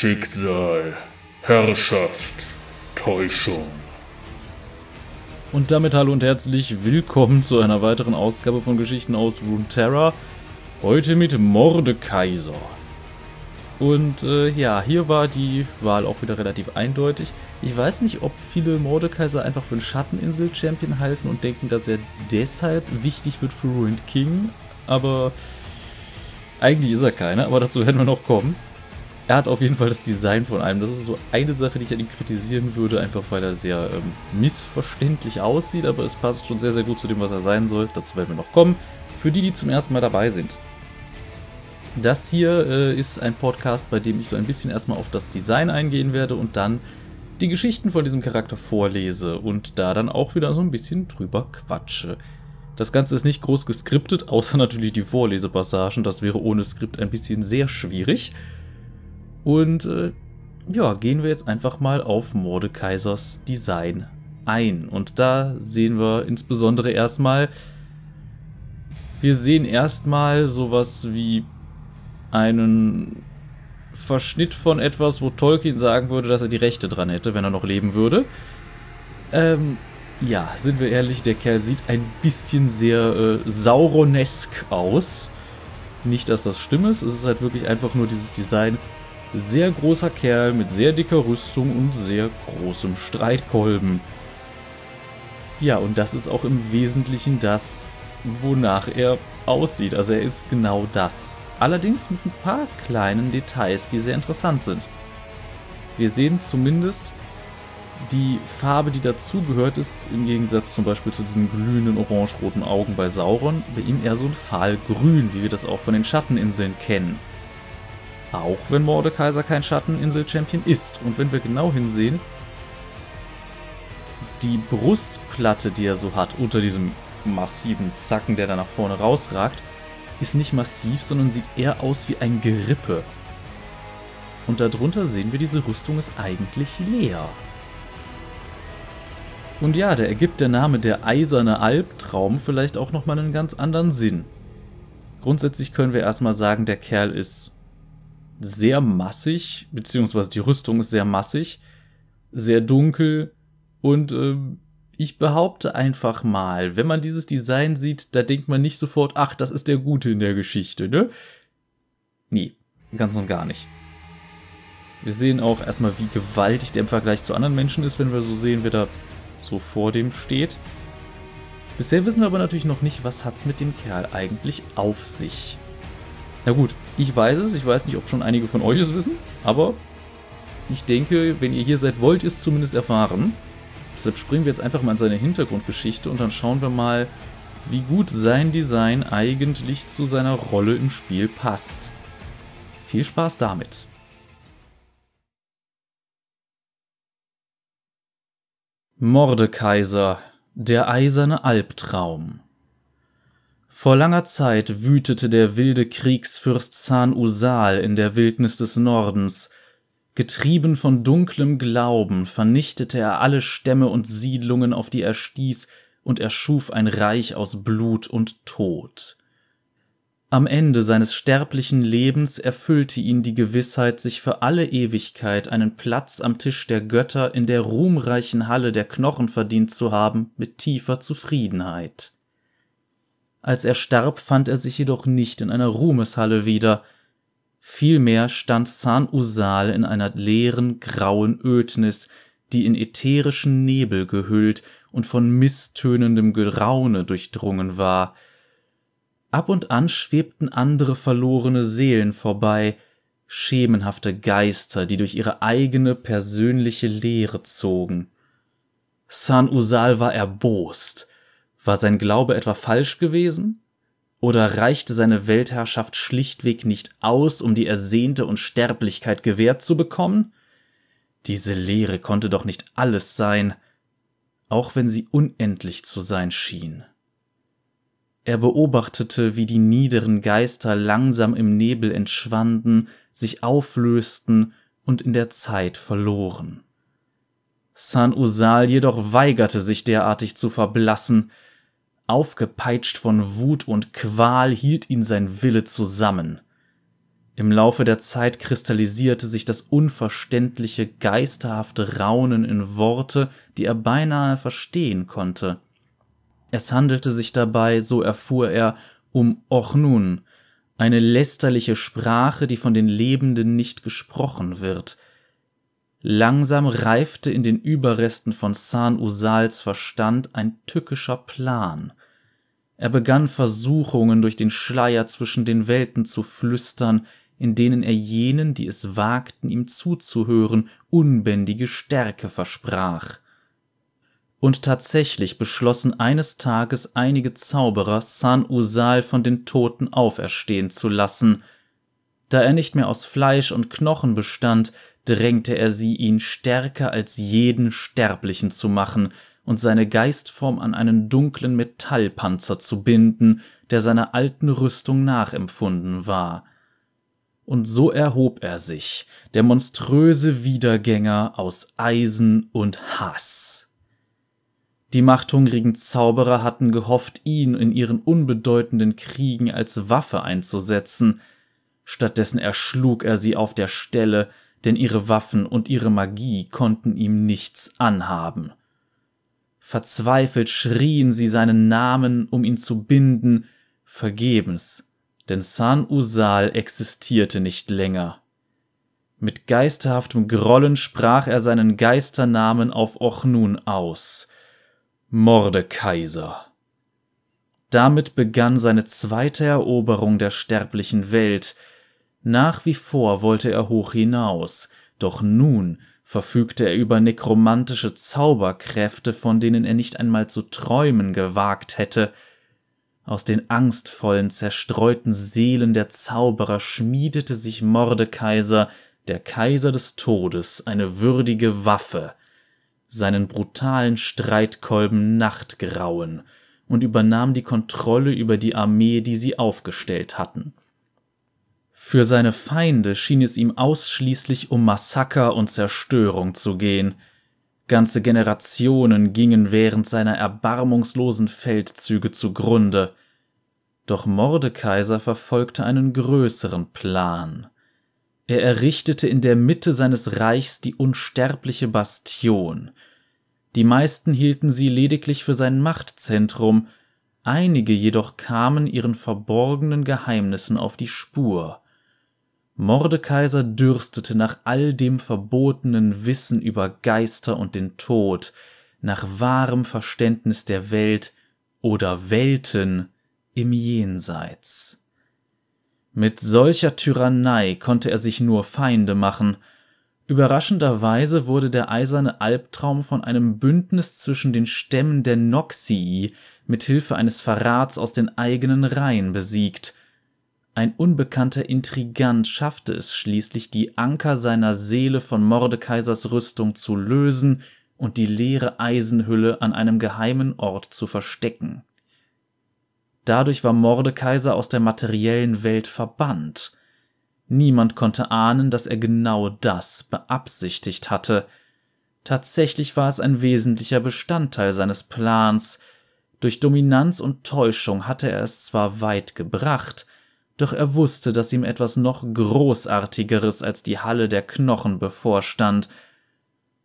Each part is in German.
Schicksal, Herrschaft, Täuschung. Und damit hallo und herzlich willkommen zu einer weiteren Ausgabe von Geschichten aus Runeterra. Heute mit Mordekaiser. Und äh, ja, hier war die Wahl auch wieder relativ eindeutig. Ich weiß nicht, ob viele Mordekaiser einfach für einen Schatteninsel-Champion halten und denken, dass er deshalb wichtig wird für Ruined King. Aber eigentlich ist er keiner, aber dazu werden wir noch kommen. Er hat auf jeden Fall das Design von einem. Das ist so eine Sache, die ich an ihm kritisieren würde, einfach weil er sehr ähm, missverständlich aussieht, aber es passt schon sehr, sehr gut zu dem, was er sein soll. Dazu werden wir noch kommen. Für die, die zum ersten Mal dabei sind. Das hier äh, ist ein Podcast, bei dem ich so ein bisschen erstmal auf das Design eingehen werde und dann die Geschichten von diesem Charakter vorlese und da dann auch wieder so ein bisschen drüber quatsche. Das Ganze ist nicht groß geskriptet, außer natürlich die Vorlesepassagen. Das wäre ohne Skript ein bisschen sehr schwierig. Und äh, ja, gehen wir jetzt einfach mal auf Mordekaisers Design ein. Und da sehen wir insbesondere erstmal, wir sehen erstmal sowas wie einen Verschnitt von etwas, wo Tolkien sagen würde, dass er die Rechte dran hätte, wenn er noch leben würde. Ähm, ja, sind wir ehrlich, der Kerl sieht ein bisschen sehr äh, Sauronesk aus. Nicht, dass das schlimm ist, es ist halt wirklich einfach nur dieses Design. Sehr großer Kerl mit sehr dicker Rüstung und sehr großem Streitkolben. Ja, und das ist auch im Wesentlichen das, wonach er aussieht. Also er ist genau das. Allerdings mit ein paar kleinen Details, die sehr interessant sind. Wir sehen zumindest die Farbe, die dazugehört, ist im Gegensatz zum Beispiel zu diesen glühenden orange-roten Augen bei Sauron, bei ihm eher so ein Fahlgrün, wie wir das auch von den Schatteninseln kennen. Auch wenn Mordekaiser kein Schatteninsel-Champion ist. Und wenn wir genau hinsehen, die Brustplatte, die er so hat, unter diesem massiven Zacken, der da nach vorne rausragt, ist nicht massiv, sondern sieht eher aus wie ein Gerippe. Und darunter sehen wir, diese Rüstung ist eigentlich leer. Und ja, da ergibt der Name der eiserne Albtraum vielleicht auch nochmal einen ganz anderen Sinn. Grundsätzlich können wir erstmal sagen, der Kerl ist sehr massig, beziehungsweise die Rüstung ist sehr massig, sehr dunkel und äh, ich behaupte einfach mal, wenn man dieses Design sieht, da denkt man nicht sofort, ach, das ist der Gute in der Geschichte, ne? Nee, ganz und gar nicht. Wir sehen auch erstmal, wie gewaltig der im Vergleich zu anderen Menschen ist, wenn wir so sehen, wer da so vor dem steht. Bisher wissen wir aber natürlich noch nicht, was hat's mit dem Kerl eigentlich auf sich. Na gut, ich weiß es, ich weiß nicht, ob schon einige von euch es wissen, aber ich denke, wenn ihr hier seid, wollt ihr es zumindest erfahren. Deshalb springen wir jetzt einfach mal in seine Hintergrundgeschichte und dann schauen wir mal, wie gut sein Design eigentlich zu seiner Rolle im Spiel passt. Viel Spaß damit! Mordekaiser, der eiserne Albtraum. Vor langer Zeit wütete der wilde Kriegsfürst Zahn Usal in der Wildnis des Nordens. Getrieben von dunklem Glauben vernichtete er alle Stämme und Siedlungen, auf die er stieß, und erschuf ein Reich aus Blut und Tod. Am Ende seines sterblichen Lebens erfüllte ihn die Gewissheit, sich für alle Ewigkeit einen Platz am Tisch der Götter in der ruhmreichen Halle der Knochen verdient zu haben, mit tiefer Zufriedenheit. Als er starb, fand er sich jedoch nicht in einer Ruhmeshalle wieder, vielmehr stand San Usal in einer leeren, grauen Ödnis, die in ätherischen Nebel gehüllt und von misstönendem Geraune durchdrungen war – Ab und an schwebten andere verlorene Seelen vorbei, schemenhafte Geister, die durch ihre eigene persönliche Leere zogen. San Usal war erbost. War sein Glaube etwa falsch gewesen? Oder reichte seine Weltherrschaft schlichtweg nicht aus, um die ersehnte Unsterblichkeit gewährt zu bekommen? Diese Leere konnte doch nicht alles sein, auch wenn sie unendlich zu sein schien. Er beobachtete, wie die niederen Geister langsam im Nebel entschwanden, sich auflösten und in der Zeit verloren. San Usal jedoch weigerte sich derartig zu verblassen. Aufgepeitscht von Wut und Qual hielt ihn sein Wille zusammen. Im Laufe der Zeit kristallisierte sich das unverständliche, geisterhafte Raunen in Worte, die er beinahe verstehen konnte. Es handelte sich dabei, so erfuhr er, um Ochnun, eine lästerliche Sprache, die von den Lebenden nicht gesprochen wird. Langsam reifte in den Überresten von San Usals Verstand ein tückischer Plan. Er begann Versuchungen durch den Schleier zwischen den Welten zu flüstern, in denen er jenen, die es wagten, ihm zuzuhören, unbändige Stärke versprach. Und tatsächlich beschlossen eines Tages einige Zauberer, San Usal von den Toten auferstehen zu lassen. Da er nicht mehr aus Fleisch und Knochen bestand, drängte er sie, ihn stärker als jeden Sterblichen zu machen und seine Geistform an einen dunklen Metallpanzer zu binden, der seiner alten Rüstung nachempfunden war und so erhob er sich, der monströse Wiedergänger aus Eisen und Hass. Die machthungrigen Zauberer hatten gehofft, ihn in ihren unbedeutenden Kriegen als Waffe einzusetzen, stattdessen erschlug er sie auf der Stelle, denn ihre Waffen und ihre Magie konnten ihm nichts anhaben. Verzweifelt schrien sie seinen Namen, um ihn zu binden, vergebens denn San Usal existierte nicht länger. Mit geisterhaftem Grollen sprach er seinen Geisternamen auf Ochnun aus. Mordekaiser. Damit begann seine zweite Eroberung der sterblichen Welt. Nach wie vor wollte er hoch hinaus, doch nun verfügte er über nekromantische Zauberkräfte, von denen er nicht einmal zu träumen gewagt hätte, aus den angstvollen, zerstreuten Seelen der Zauberer schmiedete sich Mordekaiser, der Kaiser des Todes, eine würdige Waffe, seinen brutalen Streitkolben Nachtgrauen, und übernahm die Kontrolle über die Armee, die sie aufgestellt hatten. Für seine Feinde schien es ihm ausschließlich um Massaker und Zerstörung zu gehen, Ganze Generationen gingen während seiner erbarmungslosen Feldzüge zugrunde. Doch Mordekaiser verfolgte einen größeren Plan. Er errichtete in der Mitte seines Reichs die unsterbliche Bastion. Die meisten hielten sie lediglich für sein Machtzentrum, einige jedoch kamen ihren verborgenen Geheimnissen auf die Spur. Mordekaiser dürstete nach all dem verbotenen Wissen über Geister und den Tod, nach wahrem Verständnis der Welt oder Welten im Jenseits. Mit solcher Tyrannei konnte er sich nur Feinde machen. Überraschenderweise wurde der eiserne Albtraum von einem Bündnis zwischen den Stämmen der Noxii mit Hilfe eines Verrats aus den eigenen Reihen besiegt – ein unbekannter Intrigant schaffte es schließlich, die Anker seiner Seele von Mordekaisers Rüstung zu lösen und die leere Eisenhülle an einem geheimen Ort zu verstecken. Dadurch war Mordekaiser aus der materiellen Welt verbannt. Niemand konnte ahnen, dass er genau das beabsichtigt hatte. Tatsächlich war es ein wesentlicher Bestandteil seines Plans. Durch Dominanz und Täuschung hatte er es zwar weit gebracht, doch er wusste, dass ihm etwas noch Großartigeres als die Halle der Knochen bevorstand.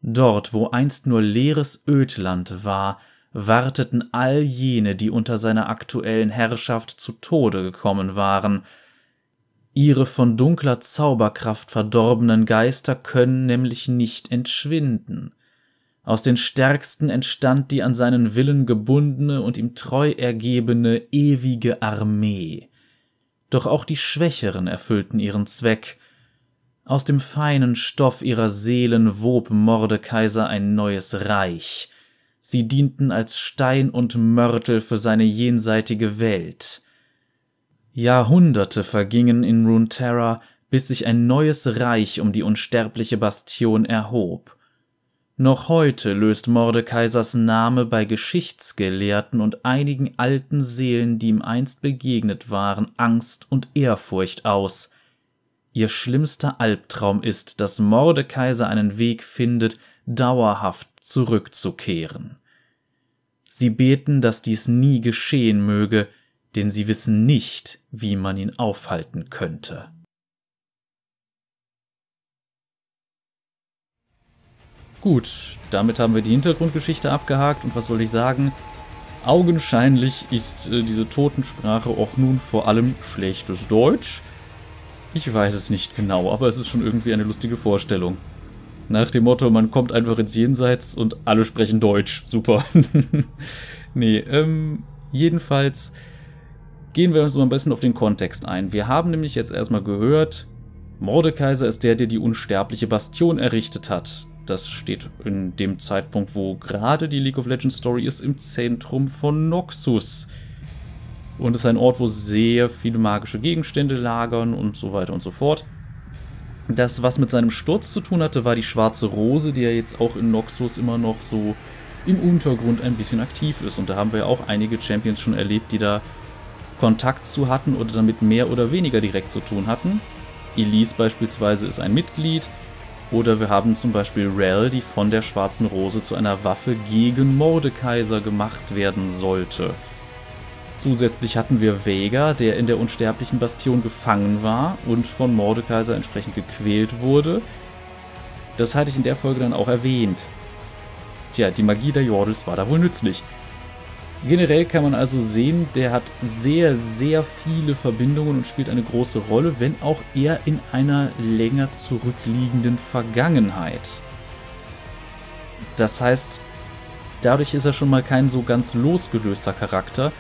Dort, wo einst nur leeres Ödland war, warteten all jene, die unter seiner aktuellen Herrschaft zu Tode gekommen waren. Ihre von dunkler Zauberkraft verdorbenen Geister können nämlich nicht entschwinden. Aus den Stärksten entstand die an seinen Willen gebundene und ihm treu ergebene ewige Armee doch auch die Schwächeren erfüllten ihren Zweck. Aus dem feinen Stoff ihrer Seelen wob Mordekaiser ein neues Reich. Sie dienten als Stein und Mörtel für seine jenseitige Welt. Jahrhunderte vergingen in Runeterra, bis sich ein neues Reich um die unsterbliche Bastion erhob. Noch heute löst Mordekaisers Name bei Geschichtsgelehrten und einigen alten Seelen, die ihm einst begegnet waren, Angst und Ehrfurcht aus. Ihr schlimmster Albtraum ist, dass Mordekaiser einen Weg findet, dauerhaft zurückzukehren. Sie beten, dass dies nie geschehen möge, denn sie wissen nicht, wie man ihn aufhalten könnte. Gut, damit haben wir die Hintergrundgeschichte abgehakt und was soll ich sagen? Augenscheinlich ist äh, diese Totensprache auch nun vor allem schlechtes Deutsch. Ich weiß es nicht genau, aber es ist schon irgendwie eine lustige Vorstellung. Nach dem Motto, man kommt einfach ins Jenseits und alle sprechen Deutsch. Super. nee, ähm, jedenfalls gehen wir uns mal ein bisschen auf den Kontext ein. Wir haben nämlich jetzt erstmal gehört, Mordekaiser ist der, der die unsterbliche Bastion errichtet hat. Das steht in dem Zeitpunkt, wo gerade die League of Legends Story ist, im Zentrum von Noxus. Und ist ein Ort, wo sehr viele magische Gegenstände lagern und so weiter und so fort. Das, was mit seinem Sturz zu tun hatte, war die schwarze Rose, die ja jetzt auch in Noxus immer noch so im Untergrund ein bisschen aktiv ist. Und da haben wir ja auch einige Champions schon erlebt, die da Kontakt zu hatten oder damit mehr oder weniger direkt zu tun hatten. Elise beispielsweise ist ein Mitglied. Oder wir haben zum Beispiel Rel, die von der Schwarzen Rose zu einer Waffe gegen Mordekaiser gemacht werden sollte. Zusätzlich hatten wir Vega, der in der unsterblichen Bastion gefangen war und von Mordekaiser entsprechend gequält wurde. Das hatte ich in der Folge dann auch erwähnt. Tja, die Magie der Jordels war da wohl nützlich. Generell kann man also sehen, der hat sehr, sehr viele Verbindungen und spielt eine große Rolle, wenn auch eher in einer länger zurückliegenden Vergangenheit. Das heißt, dadurch ist er schon mal kein so ganz losgelöster Charakter.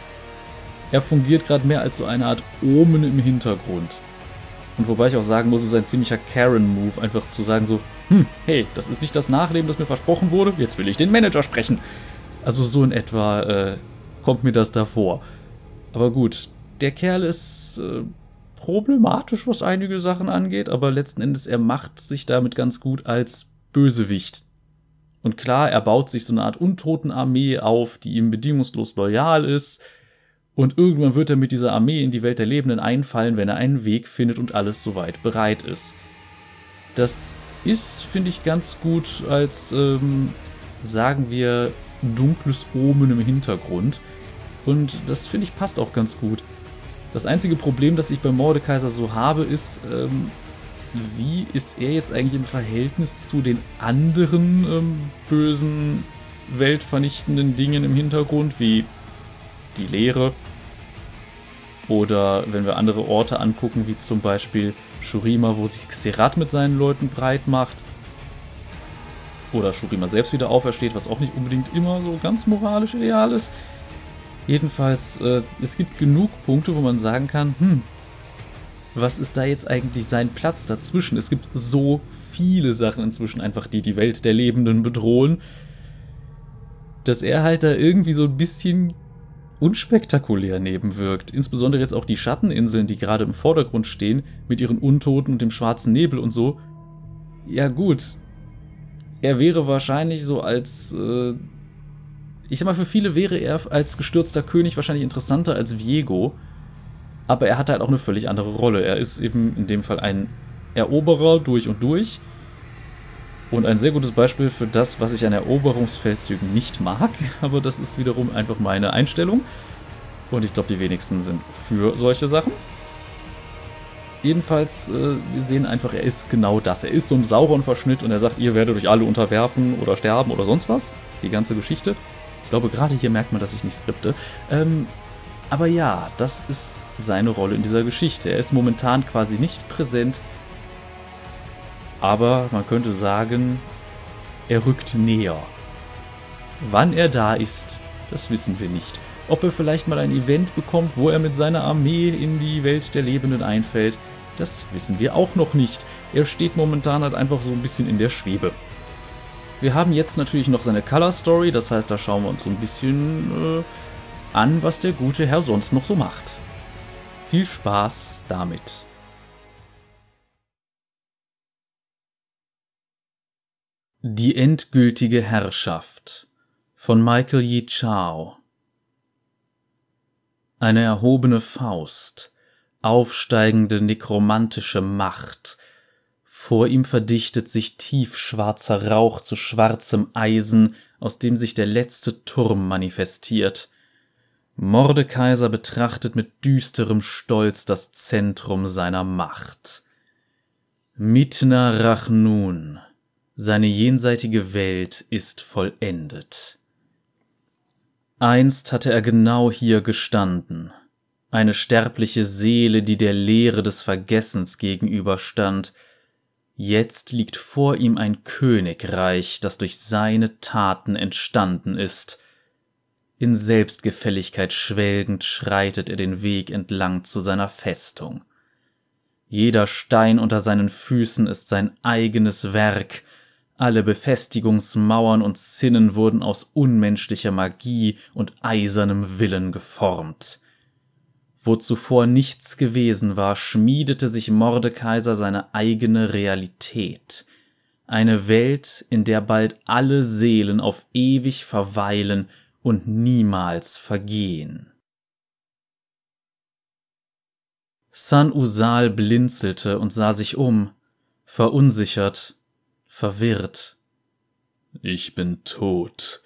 Er fungiert gerade mehr als so eine Art Omen im Hintergrund. Und wobei ich auch sagen muss, es ist ein ziemlicher Karen-Move, einfach zu sagen so, hm, hey, das ist nicht das Nachleben, das mir versprochen wurde, jetzt will ich den Manager sprechen. Also so in etwa äh, kommt mir das da vor. Aber gut, der Kerl ist äh, problematisch, was einige Sachen angeht, aber letzten Endes, er macht sich damit ganz gut als Bösewicht. Und klar, er baut sich so eine Art Untotenarmee auf, die ihm bedingungslos loyal ist. Und irgendwann wird er mit dieser Armee in die Welt der Lebenden einfallen, wenn er einen Weg findet und alles soweit bereit ist. Das ist, finde ich, ganz gut als, ähm, sagen wir, dunkles Omen im Hintergrund. Und das finde ich passt auch ganz gut. Das einzige Problem, das ich bei Mordekaiser so habe, ist, ähm, wie ist er jetzt eigentlich im Verhältnis zu den anderen ähm, bösen, weltvernichtenden Dingen im Hintergrund, wie die Lehre. Oder wenn wir andere Orte angucken, wie zum Beispiel Shurima, wo sich Xerath mit seinen Leuten breit macht. Oder Shurima selbst wieder aufersteht, was auch nicht unbedingt immer so ganz moralisch ideal ist. Jedenfalls, äh, es gibt genug Punkte, wo man sagen kann, hm, was ist da jetzt eigentlich sein Platz dazwischen? Es gibt so viele Sachen inzwischen einfach, die die Welt der Lebenden bedrohen, dass er halt da irgendwie so ein bisschen unspektakulär nebenwirkt. Insbesondere jetzt auch die Schatteninseln, die gerade im Vordergrund stehen, mit ihren Untoten und dem schwarzen Nebel und so. Ja gut, er wäre wahrscheinlich so als äh, ich sag mal, für viele wäre er als gestürzter König wahrscheinlich interessanter als Viego. Aber er hat halt auch eine völlig andere Rolle. Er ist eben in dem Fall ein Eroberer durch und durch. Und ein sehr gutes Beispiel für das, was ich an Eroberungsfeldzügen nicht mag. Aber das ist wiederum einfach meine Einstellung. Und ich glaube, die wenigsten sind für solche Sachen. Jedenfalls, äh, wir sehen einfach, er ist genau das. Er ist so ein Sauron-Verschnitt und er sagt, ihr werdet euch alle unterwerfen oder sterben oder sonst was. Die ganze Geschichte. Ich glaube, gerade hier merkt man, dass ich nicht skripte. Ähm, aber ja, das ist seine Rolle in dieser Geschichte. Er ist momentan quasi nicht präsent, aber man könnte sagen, er rückt näher. Wann er da ist, das wissen wir nicht. Ob er vielleicht mal ein Event bekommt, wo er mit seiner Armee in die Welt der Lebenden einfällt, das wissen wir auch noch nicht. Er steht momentan halt einfach so ein bisschen in der Schwebe. Wir haben jetzt natürlich noch seine Color Story, das heißt, da schauen wir uns so ein bisschen äh, an, was der gute Herr sonst noch so macht. Viel Spaß damit. Die endgültige Herrschaft von Michael Yi Chao Eine erhobene Faust, aufsteigende nekromantische Macht, vor ihm verdichtet sich tiefschwarzer Rauch zu schwarzem Eisen, aus dem sich der letzte Turm manifestiert. Mordekaiser betrachtet mit düsterem Stolz das Zentrum seiner Macht. Mitna Rachnun, Seine jenseitige Welt ist vollendet. Einst hatte er genau hier gestanden, eine sterbliche Seele, die der Leere des Vergessens gegenüberstand, jetzt liegt vor ihm ein Königreich, das durch seine Taten entstanden ist, in Selbstgefälligkeit schwelgend schreitet er den Weg entlang zu seiner Festung. Jeder Stein unter seinen Füßen ist sein eigenes Werk, alle Befestigungsmauern und Zinnen wurden aus unmenschlicher Magie und eisernem Willen geformt. Wo zuvor nichts gewesen war, schmiedete sich Mordekaiser seine eigene Realität. Eine Welt, in der bald alle Seelen auf ewig verweilen und niemals vergehen. San Usal blinzelte und sah sich um, verunsichert, verwirrt. Ich bin tot,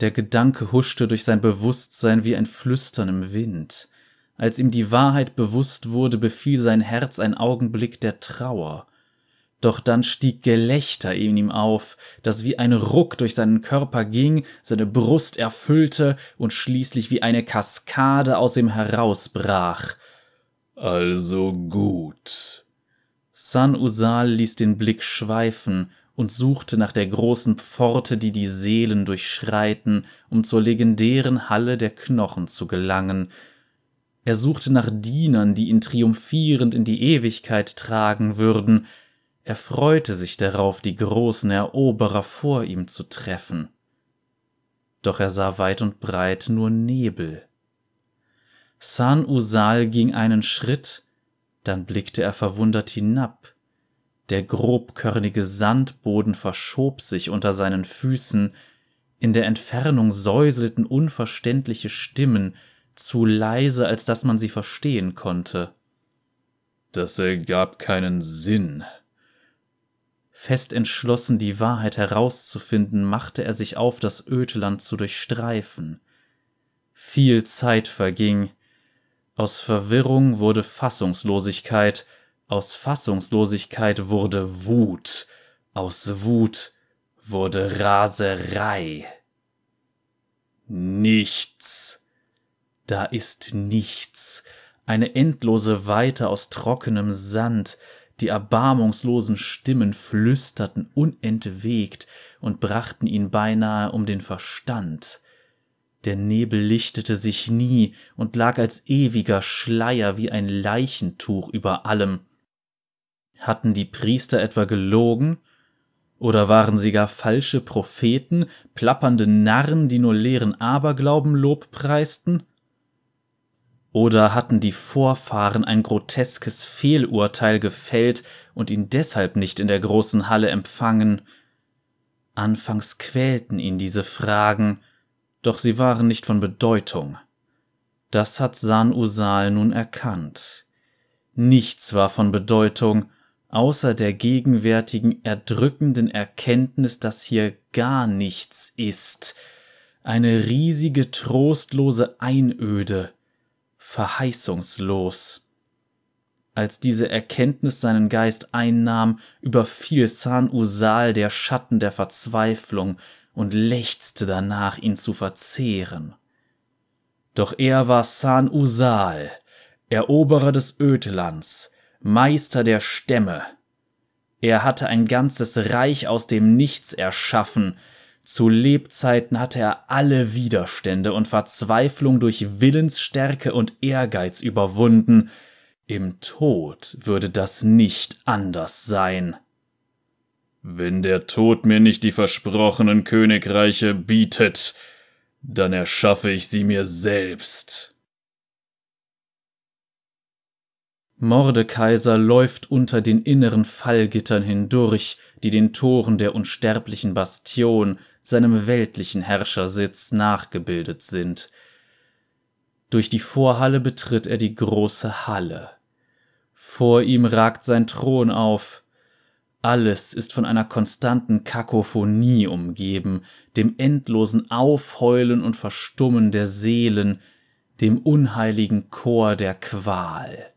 der Gedanke huschte durch sein Bewusstsein wie ein Flüstern im Wind. Als ihm die Wahrheit bewusst wurde, befiel sein Herz ein Augenblick der Trauer. Doch dann stieg Gelächter in ihm auf, das wie ein Ruck durch seinen Körper ging, seine Brust erfüllte und schließlich wie eine Kaskade aus ihm herausbrach. Also gut. San Usal ließ den Blick schweifen und suchte nach der großen Pforte, die die Seelen durchschreiten, um zur legendären Halle der Knochen zu gelangen. Er suchte nach Dienern, die ihn triumphierend in die Ewigkeit tragen würden. Er freute sich darauf, die großen Eroberer vor ihm zu treffen. Doch er sah weit und breit nur Nebel. San Usal ging einen Schritt, dann blickte er verwundert hinab der grobkörnige Sandboden verschob sich unter seinen Füßen, in der Entfernung säuselten unverständliche Stimmen, zu leise, als dass man sie verstehen konnte. Das ergab keinen Sinn. Fest entschlossen, die Wahrheit herauszufinden, machte er sich auf, das Ödland zu durchstreifen. Viel Zeit verging. Aus Verwirrung wurde Fassungslosigkeit, aus Fassungslosigkeit wurde Wut, aus Wut wurde Raserei. Nichts. Da ist nichts, eine endlose Weite aus trockenem Sand, die erbarmungslosen Stimmen flüsterten unentwegt und brachten ihn beinahe um den Verstand. Der Nebel lichtete sich nie und lag als ewiger Schleier wie ein Leichentuch über allem, hatten die Priester etwa gelogen? Oder waren sie gar falsche Propheten, plappernde Narren, die nur leeren Aberglauben Lob preisten? Oder hatten die Vorfahren ein groteskes Fehlurteil gefällt und ihn deshalb nicht in der großen Halle empfangen? Anfangs quälten ihn diese Fragen, doch sie waren nicht von Bedeutung. Das hat San Usal nun erkannt. Nichts war von Bedeutung, außer der gegenwärtigen erdrückenden Erkenntnis, dass hier gar nichts ist, eine riesige trostlose Einöde, verheißungslos. Als diese Erkenntnis seinen Geist einnahm, überfiel San Usal der Schatten der Verzweiflung und lechzte danach, ihn zu verzehren. Doch er war San Usal, Eroberer des Ödlands, Meister der Stämme. Er hatte ein ganzes Reich aus dem Nichts erschaffen. Zu Lebzeiten hatte er alle Widerstände und Verzweiflung durch Willensstärke und Ehrgeiz überwunden. Im Tod würde das nicht anders sein. Wenn der Tod mir nicht die versprochenen Königreiche bietet, dann erschaffe ich sie mir selbst. Mordekaiser läuft unter den inneren Fallgittern hindurch, die den Toren der unsterblichen Bastion, seinem weltlichen Herrschersitz, nachgebildet sind. Durch die Vorhalle betritt er die große Halle. Vor ihm ragt sein Thron auf. Alles ist von einer konstanten Kakophonie umgeben, dem endlosen Aufheulen und Verstummen der Seelen, dem unheiligen Chor der Qual.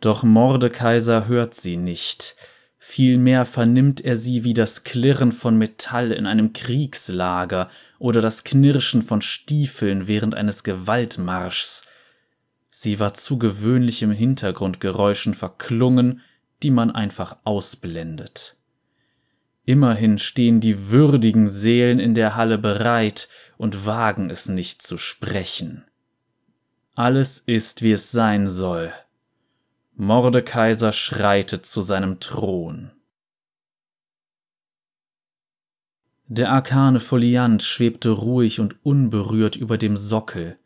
Doch Mordekaiser hört sie nicht. Vielmehr vernimmt er sie wie das Klirren von Metall in einem Kriegslager oder das Knirschen von Stiefeln während eines Gewaltmarschs. Sie war zu gewöhnlichem Hintergrundgeräuschen verklungen, die man einfach ausblendet. Immerhin stehen die würdigen Seelen in der Halle bereit und wagen es nicht zu sprechen. Alles ist, wie es sein soll. Mordekaiser schreitet zu seinem Thron. Der arkane Foliant schwebte ruhig und unberührt über dem Sockel.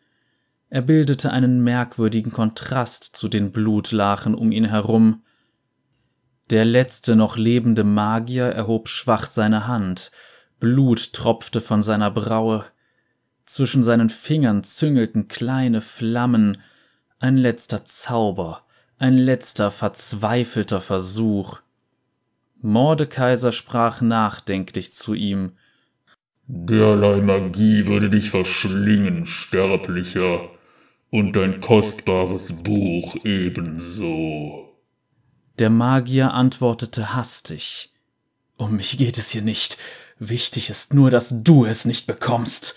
Er bildete einen merkwürdigen Kontrast zu den Blutlachen um ihn herum. Der letzte noch lebende Magier erhob schwach seine Hand, Blut tropfte von seiner Braue, zwischen seinen Fingern züngelten kleine Flammen, ein letzter Zauber, ein letzter verzweifelter Versuch. Mordekaiser sprach nachdenklich zu ihm. Derlei Magie würde dich verschlingen, Sterblicher, und dein kostbares Buch ebenso. Der Magier antwortete hastig. Um mich geht es hier nicht. Wichtig ist nur, dass du es nicht bekommst.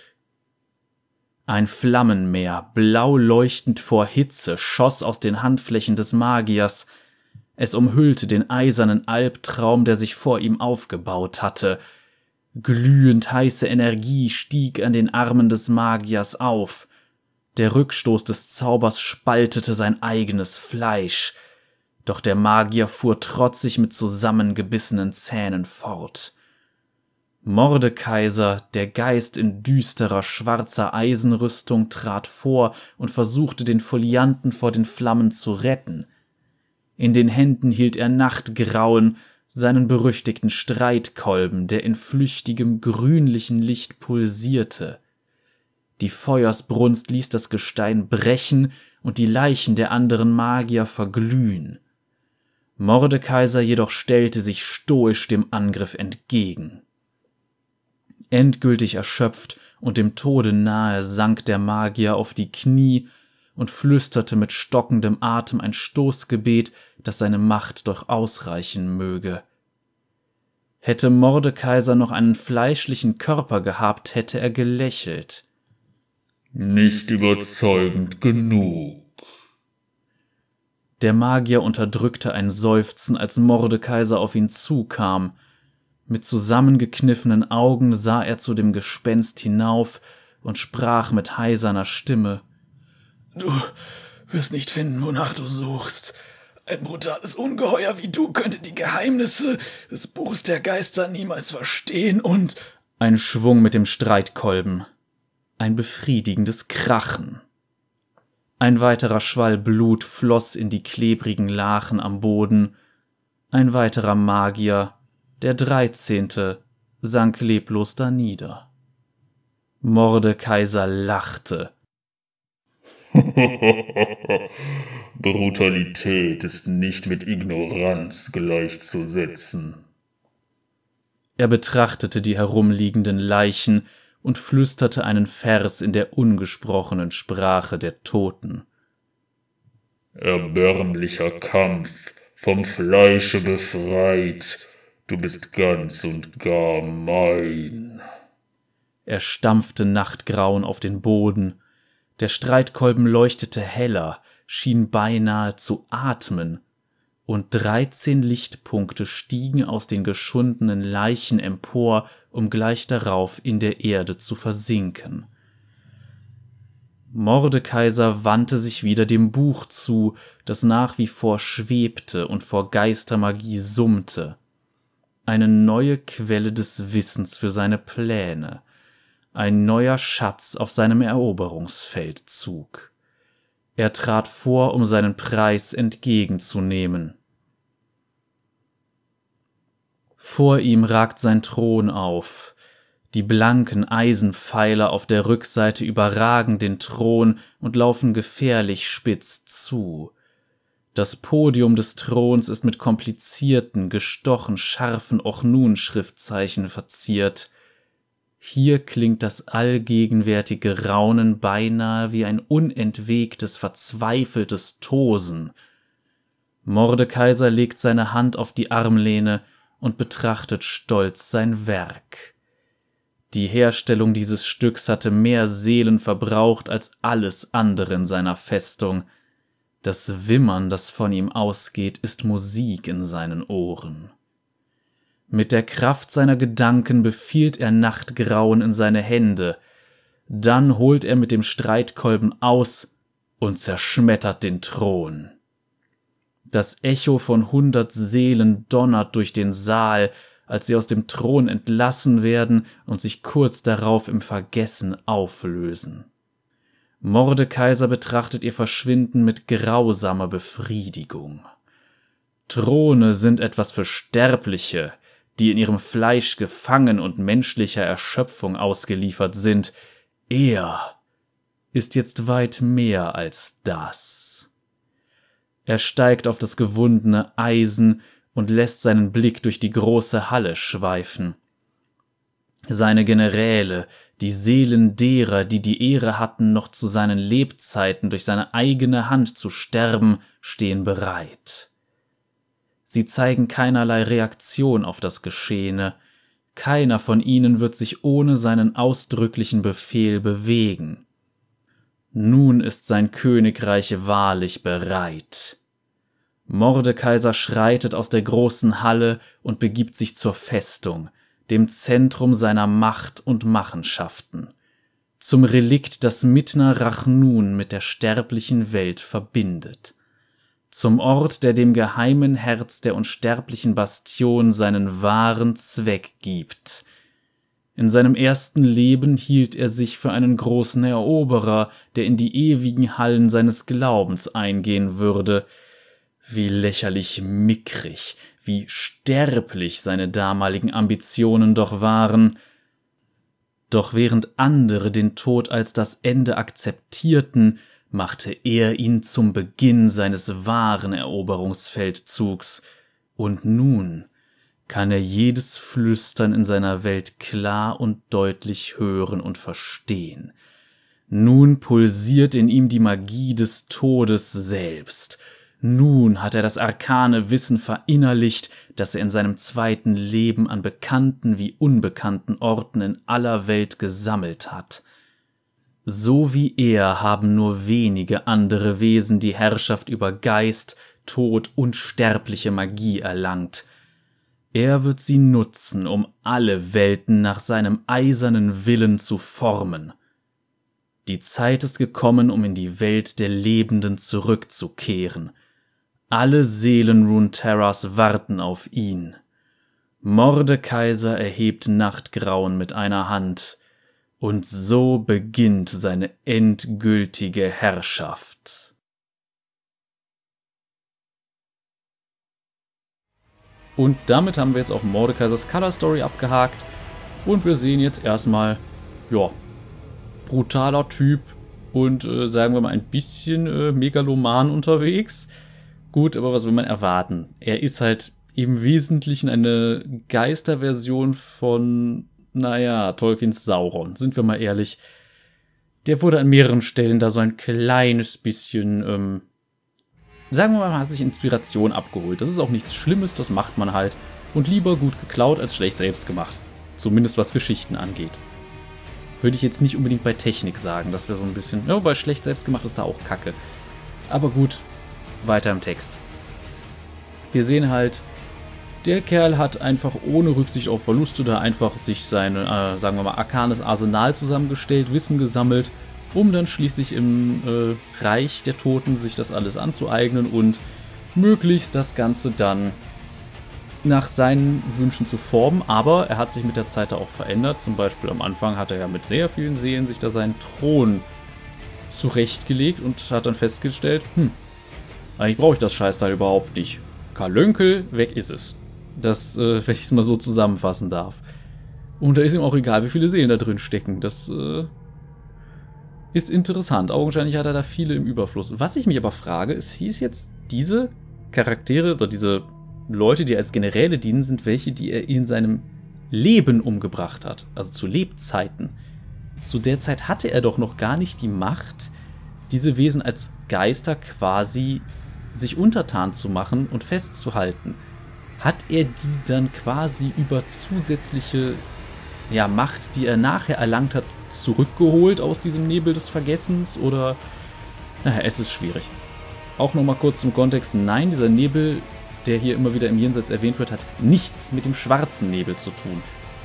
Ein Flammenmeer, blau leuchtend vor Hitze, schoss aus den Handflächen des Magiers. Es umhüllte den eisernen Albtraum, der sich vor ihm aufgebaut hatte. Glühend heiße Energie stieg an den Armen des Magiers auf. Der Rückstoß des Zaubers spaltete sein eigenes Fleisch. Doch der Magier fuhr trotzig mit zusammengebissenen Zähnen fort. Mordekaiser, der Geist in düsterer schwarzer Eisenrüstung, trat vor und versuchte den Folianten vor den Flammen zu retten. In den Händen hielt er Nachtgrauen, seinen berüchtigten Streitkolben, der in flüchtigem grünlichen Licht pulsierte. Die Feuersbrunst ließ das Gestein brechen und die Leichen der anderen Magier verglühen. Mordekaiser jedoch stellte sich stoisch dem Angriff entgegen. Endgültig erschöpft und dem Tode nahe sank der Magier auf die Knie und flüsterte mit stockendem Atem ein Stoßgebet, dass seine Macht doch ausreichen möge. Hätte Mordekaiser noch einen fleischlichen Körper gehabt, hätte er gelächelt. Nicht überzeugend genug. Der Magier unterdrückte ein Seufzen, als Mordekaiser auf ihn zukam. Mit zusammengekniffenen Augen sah er zu dem Gespenst hinauf und sprach mit heiserner Stimme. Du wirst nicht finden, wonach du suchst. Ein brutales Ungeheuer wie du könnte die Geheimnisse des Buchs der Geister niemals verstehen und ein Schwung mit dem Streitkolben, ein befriedigendes Krachen. Ein weiterer Schwall Blut floss in die klebrigen Lachen am Boden, ein weiterer Magier der Dreizehnte sank leblos danieder. Mordekaiser lachte. Brutalität ist nicht mit Ignoranz gleichzusetzen. Er betrachtete die herumliegenden Leichen und flüsterte einen Vers in der ungesprochenen Sprache der Toten. Erbärmlicher Kampf, vom Fleische befreit, Du bist ganz und gar mein. Er stampfte Nachtgrauen auf den Boden. Der Streitkolben leuchtete heller, schien beinahe zu atmen, und dreizehn Lichtpunkte stiegen aus den geschundenen Leichen empor, um gleich darauf in der Erde zu versinken. Mordekaiser wandte sich wieder dem Buch zu, das nach wie vor schwebte und vor Geistermagie summte eine neue Quelle des Wissens für seine Pläne, ein neuer Schatz auf seinem Eroberungsfeldzug. Er trat vor, um seinen Preis entgegenzunehmen. Vor ihm ragt sein Thron auf, die blanken Eisenpfeiler auf der Rückseite überragen den Thron und laufen gefährlich spitz zu, das Podium des Throns ist mit komplizierten, gestochen scharfen Ochnun-Schriftzeichen verziert. Hier klingt das allgegenwärtige Raunen beinahe wie ein unentwegtes, verzweifeltes Tosen. Mordekaiser legt seine Hand auf die Armlehne und betrachtet stolz sein Werk. Die Herstellung dieses Stücks hatte mehr Seelen verbraucht als alles andere in seiner Festung. Das Wimmern, das von ihm ausgeht, ist Musik in seinen Ohren. Mit der Kraft seiner Gedanken befiehlt er Nachtgrauen in seine Hände, dann holt er mit dem Streitkolben aus und zerschmettert den Thron. Das Echo von hundert Seelen donnert durch den Saal, als sie aus dem Thron entlassen werden und sich kurz darauf im Vergessen auflösen. Mordekaiser betrachtet ihr Verschwinden mit grausamer Befriedigung. Throne sind etwas für Sterbliche, die in ihrem Fleisch gefangen und menschlicher Erschöpfung ausgeliefert sind. Er ist jetzt weit mehr als das. Er steigt auf das gewundene Eisen und lässt seinen Blick durch die große Halle schweifen. Seine Generäle, die Seelen derer, die die Ehre hatten, noch zu seinen Lebzeiten durch seine eigene Hand zu sterben, stehen bereit. Sie zeigen keinerlei Reaktion auf das Geschehene, keiner von ihnen wird sich ohne seinen ausdrücklichen Befehl bewegen. Nun ist sein Königreich wahrlich bereit. Mordekaiser schreitet aus der großen Halle und begibt sich zur Festung, dem Zentrum seiner Macht und Machenschaften, zum Relikt, das Mitna Rachnun mit der sterblichen Welt verbindet, zum Ort, der dem geheimen Herz der unsterblichen Bastion seinen wahren Zweck gibt. In seinem ersten Leben hielt er sich für einen großen Eroberer, der in die ewigen Hallen seines Glaubens eingehen würde, wie lächerlich mickrig, wie sterblich seine damaligen Ambitionen doch waren. Doch während andere den Tod als das Ende akzeptierten, machte er ihn zum Beginn seines wahren Eroberungsfeldzugs, und nun kann er jedes Flüstern in seiner Welt klar und deutlich hören und verstehen. Nun pulsiert in ihm die Magie des Todes selbst, nun hat er das arkane Wissen verinnerlicht, das er in seinem zweiten Leben an bekannten wie unbekannten Orten in aller Welt gesammelt hat. So wie er haben nur wenige andere Wesen die Herrschaft über Geist, Tod und sterbliche Magie erlangt. Er wird sie nutzen, um alle Welten nach seinem eisernen Willen zu formen. Die Zeit ist gekommen, um in die Welt der Lebenden zurückzukehren – alle Seelen Runeterras warten auf ihn. Mordekaiser erhebt Nachtgrauen mit einer Hand, und so beginnt seine endgültige Herrschaft. Und damit haben wir jetzt auch Mordekaisers Color Story abgehakt. Und wir sehen jetzt erstmal, ja, brutaler Typ und äh, sagen wir mal ein bisschen äh, megaloman unterwegs. Gut, aber was will man erwarten? Er ist halt im Wesentlichen eine Geisterversion von, naja, Tolkiens Sauron, sind wir mal ehrlich. Der wurde an mehreren Stellen da so ein kleines bisschen, ähm, sagen wir mal, hat sich Inspiration abgeholt. Das ist auch nichts Schlimmes, das macht man halt. Und lieber gut geklaut als schlecht selbst gemacht. Zumindest was Geschichten angeht. Würde ich jetzt nicht unbedingt bei Technik sagen, das wäre so ein bisschen, ja, bei schlecht selbst gemacht ist da auch Kacke. Aber gut, weiter im Text. Wir sehen halt, der Kerl hat einfach ohne Rücksicht auf Verluste da einfach sich sein, äh, sagen wir mal, arkanes Arsenal zusammengestellt, Wissen gesammelt, um dann schließlich im äh, Reich der Toten sich das alles anzueignen und möglichst das Ganze dann nach seinen Wünschen zu formen, aber er hat sich mit der Zeit da auch verändert. Zum Beispiel am Anfang hat er ja mit sehr vielen Seelen sich da seinen Thron zurechtgelegt und hat dann festgestellt, hm, eigentlich brauche ich das Scheißteil überhaupt nicht. Karlönkel, weg ist es. Das, äh, wenn ich es mal so zusammenfassen darf. Und da ist ihm auch egal, wie viele Seelen da drin stecken. Das äh, ist interessant. Augenscheinlich hat er da viele im Überfluss. Was ich mich aber frage, ist, hieß jetzt diese Charaktere oder diese Leute, die als Generäle dienen, sind welche, die er in seinem Leben umgebracht hat. Also zu Lebzeiten. Zu der Zeit hatte er doch noch gar nicht die Macht, diese Wesen als Geister quasi sich untertan zu machen und festzuhalten, hat er die dann quasi über zusätzliche ja, Macht, die er nachher erlangt hat, zurückgeholt aus diesem Nebel des Vergessens oder naja, es ist schwierig. Auch nochmal kurz zum Kontext. Nein, dieser Nebel, der hier immer wieder im Jenseits erwähnt wird, hat nichts mit dem schwarzen Nebel zu tun.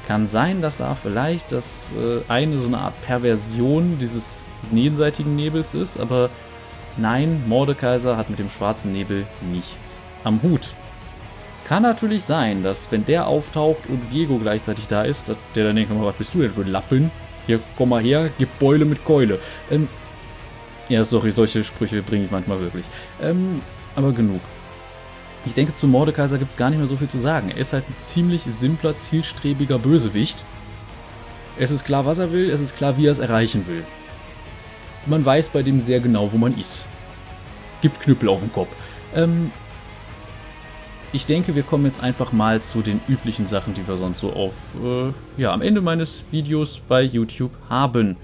Kann sein, dass da vielleicht das äh, eine so eine Art Perversion dieses jenseitigen Nebels ist, aber nein, Mordekaiser hat mit dem schwarzen Nebel nichts am Hut. Kann natürlich sein, dass wenn der auftaucht und Diego gleichzeitig da ist, der dann denkt, was bist du denn für ein Lappen? Hier, komm mal her, gib Beule mit Keule. Ähm, ja, sorry, solche Sprüche bringe ich manchmal wirklich. Ähm, aber genug. Ich denke, zu Mordekaiser gibt es gar nicht mehr so viel zu sagen. Er ist halt ein ziemlich simpler, zielstrebiger Bösewicht. Es ist klar, was er will, es ist klar, wie er es erreichen will. Man weiß bei dem sehr genau, wo man ist. Gibt Knüppel auf den Kopf. Ähm, ich denke, wir kommen jetzt einfach mal zu den üblichen Sachen, die wir sonst so auf, äh, ja, am Ende meines Videos bei YouTube haben.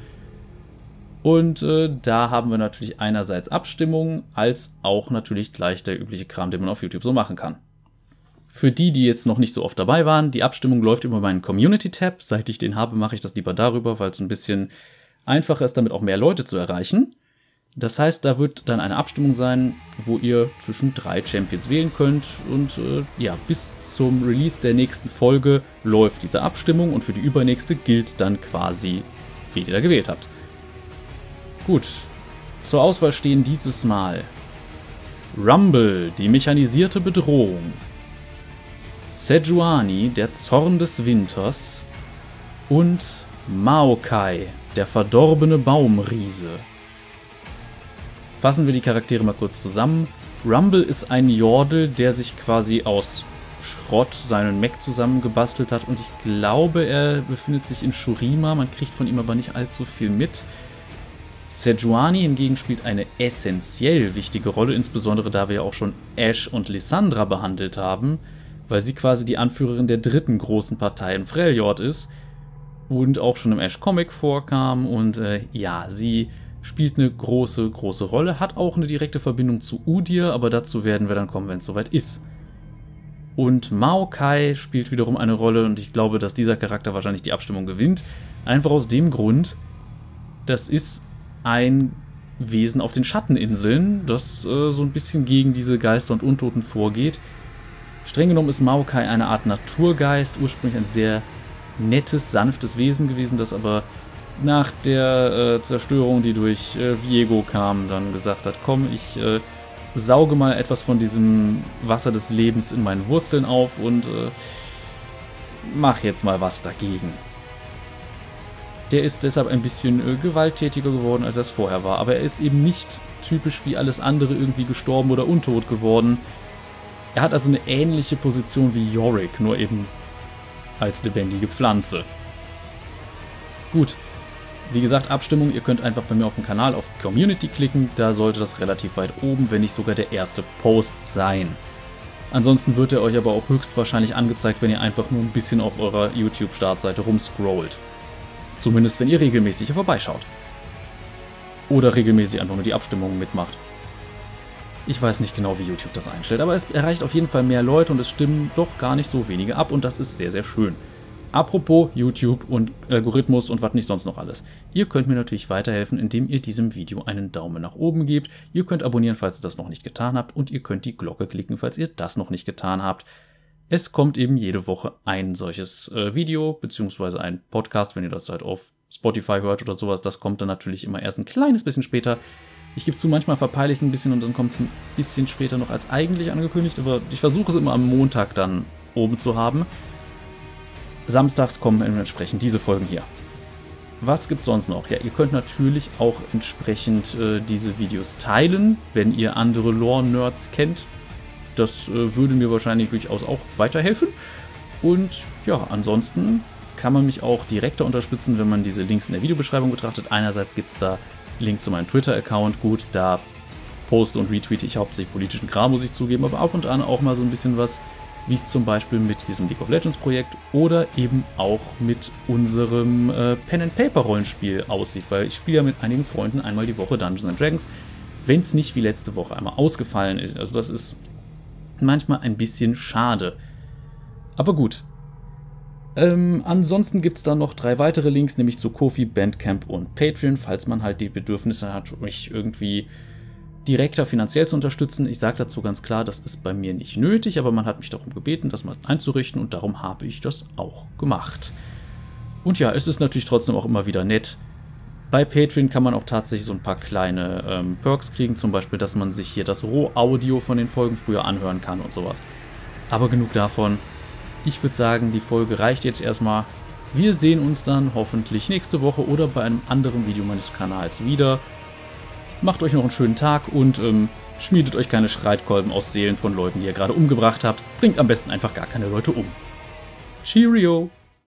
Und äh, da haben wir natürlich einerseits Abstimmungen, als auch natürlich gleich der übliche Kram, den man auf YouTube so machen kann. Für die, die jetzt noch nicht so oft dabei waren, die Abstimmung läuft über meinen Community-Tab. Seit ich den habe, mache ich das lieber darüber, weil es ein bisschen einfacher ist, damit auch mehr Leute zu erreichen. Das heißt, da wird dann eine Abstimmung sein, wo ihr zwischen drei Champions wählen könnt. Und äh, ja, bis zum Release der nächsten Folge läuft diese Abstimmung und für die übernächste gilt dann quasi, wie ihr da gewählt habt. Gut. Zur Auswahl stehen dieses Mal Rumble, die mechanisierte Bedrohung. Sejuani, der Zorn des Winters. Und Maokai, der verdorbene Baumriese. Fassen wir die Charaktere mal kurz zusammen. Rumble ist ein Jordel, der sich quasi aus Schrott seinen Mech zusammengebastelt hat und ich glaube, er befindet sich in Shurima. Man kriegt von ihm aber nicht allzu viel mit. Sejuani hingegen spielt eine essentiell wichtige Rolle, insbesondere da wir ja auch schon Ash und Lissandra behandelt haben, weil sie quasi die Anführerin der dritten großen Partei in Freljord ist und auch schon im Ash-Comic vorkam und äh, ja, sie spielt eine große, große Rolle, hat auch eine direkte Verbindung zu Udir, aber dazu werden wir dann kommen, wenn es soweit ist. Und Maokai spielt wiederum eine Rolle und ich glaube, dass dieser Charakter wahrscheinlich die Abstimmung gewinnt. Einfach aus dem Grund, das ist ein Wesen auf den Schatteninseln, das äh, so ein bisschen gegen diese Geister und Untoten vorgeht. Streng genommen ist Maokai eine Art Naturgeist, ursprünglich ein sehr nettes, sanftes Wesen gewesen, das aber nach der äh, Zerstörung, die durch äh, Viego kam, dann gesagt hat, komm, ich äh, sauge mal etwas von diesem Wasser des Lebens in meinen Wurzeln auf und äh, mach jetzt mal was dagegen. Der ist deshalb ein bisschen äh, gewalttätiger geworden, als er es vorher war. Aber er ist eben nicht typisch wie alles andere irgendwie gestorben oder untot geworden. Er hat also eine ähnliche Position wie Yorick, nur eben als lebendige Pflanze. Gut, wie gesagt, Abstimmung, ihr könnt einfach bei mir auf dem Kanal auf Community klicken, da sollte das relativ weit oben, wenn nicht sogar der erste Post sein. Ansonsten wird er euch aber auch höchstwahrscheinlich angezeigt, wenn ihr einfach nur ein bisschen auf eurer YouTube-Startseite rumscrollt. Zumindest wenn ihr regelmäßig hier vorbeischaut. Oder regelmäßig einfach nur die Abstimmungen mitmacht. Ich weiß nicht genau, wie YouTube das einstellt, aber es erreicht auf jeden Fall mehr Leute und es stimmen doch gar nicht so wenige ab und das ist sehr, sehr schön. Apropos YouTube und Algorithmus und was nicht sonst noch alles. Ihr könnt mir natürlich weiterhelfen, indem ihr diesem Video einen Daumen nach oben gebt. Ihr könnt abonnieren, falls ihr das noch nicht getan habt und ihr könnt die Glocke klicken, falls ihr das noch nicht getan habt. Es kommt eben jede Woche ein solches äh, Video, beziehungsweise ein Podcast, wenn ihr das halt auf Spotify hört oder sowas. Das kommt dann natürlich immer erst ein kleines bisschen später. Ich gebe zu, manchmal verpeile ich es ein bisschen und dann kommt es ein bisschen später noch als eigentlich angekündigt, aber ich versuche es immer am Montag dann oben zu haben. Samstags kommen entsprechend diese Folgen hier. Was gibt's sonst noch? Ja, ihr könnt natürlich auch entsprechend äh, diese Videos teilen, wenn ihr andere Lore-Nerds kennt. Das äh, würde mir wahrscheinlich durchaus auch weiterhelfen. Und ja, ansonsten kann man mich auch direkter unterstützen, wenn man diese Links in der Videobeschreibung betrachtet. Einerseits gibt es da Link zu meinem Twitter-Account. Gut, da poste und retweete ich hauptsächlich politischen Kram, muss ich zugeben, aber ab und an auch mal so ein bisschen was, wie es zum Beispiel mit diesem League of Legends Projekt oder eben auch mit unserem äh, Pen and Paper Rollenspiel aussieht, weil ich spiele ja mit einigen Freunden einmal die Woche Dungeons and Dragons wenn es nicht wie letzte Woche einmal ausgefallen ist. Also das ist manchmal ein bisschen schade. Aber gut. Ähm, ansonsten gibt es da noch drei weitere Links, nämlich zu Kofi, Bandcamp und Patreon, falls man halt die Bedürfnisse hat, mich irgendwie direkter finanziell zu unterstützen. Ich sage dazu ganz klar, das ist bei mir nicht nötig, aber man hat mich darum gebeten, das mal einzurichten und darum habe ich das auch gemacht. Und ja, es ist natürlich trotzdem auch immer wieder nett. Bei Patreon kann man auch tatsächlich so ein paar kleine ähm, Perks kriegen, zum Beispiel, dass man sich hier das Roh-Audio von den Folgen früher anhören kann und sowas. Aber genug davon. Ich würde sagen, die Folge reicht jetzt erstmal. Wir sehen uns dann hoffentlich nächste Woche oder bei einem anderen Video meines Kanals wieder. Macht euch noch einen schönen Tag und ähm, schmiedet euch keine Streitkolben aus Seelen von Leuten, die ihr gerade umgebracht habt. Bringt am besten einfach gar keine Leute um. Cheerio!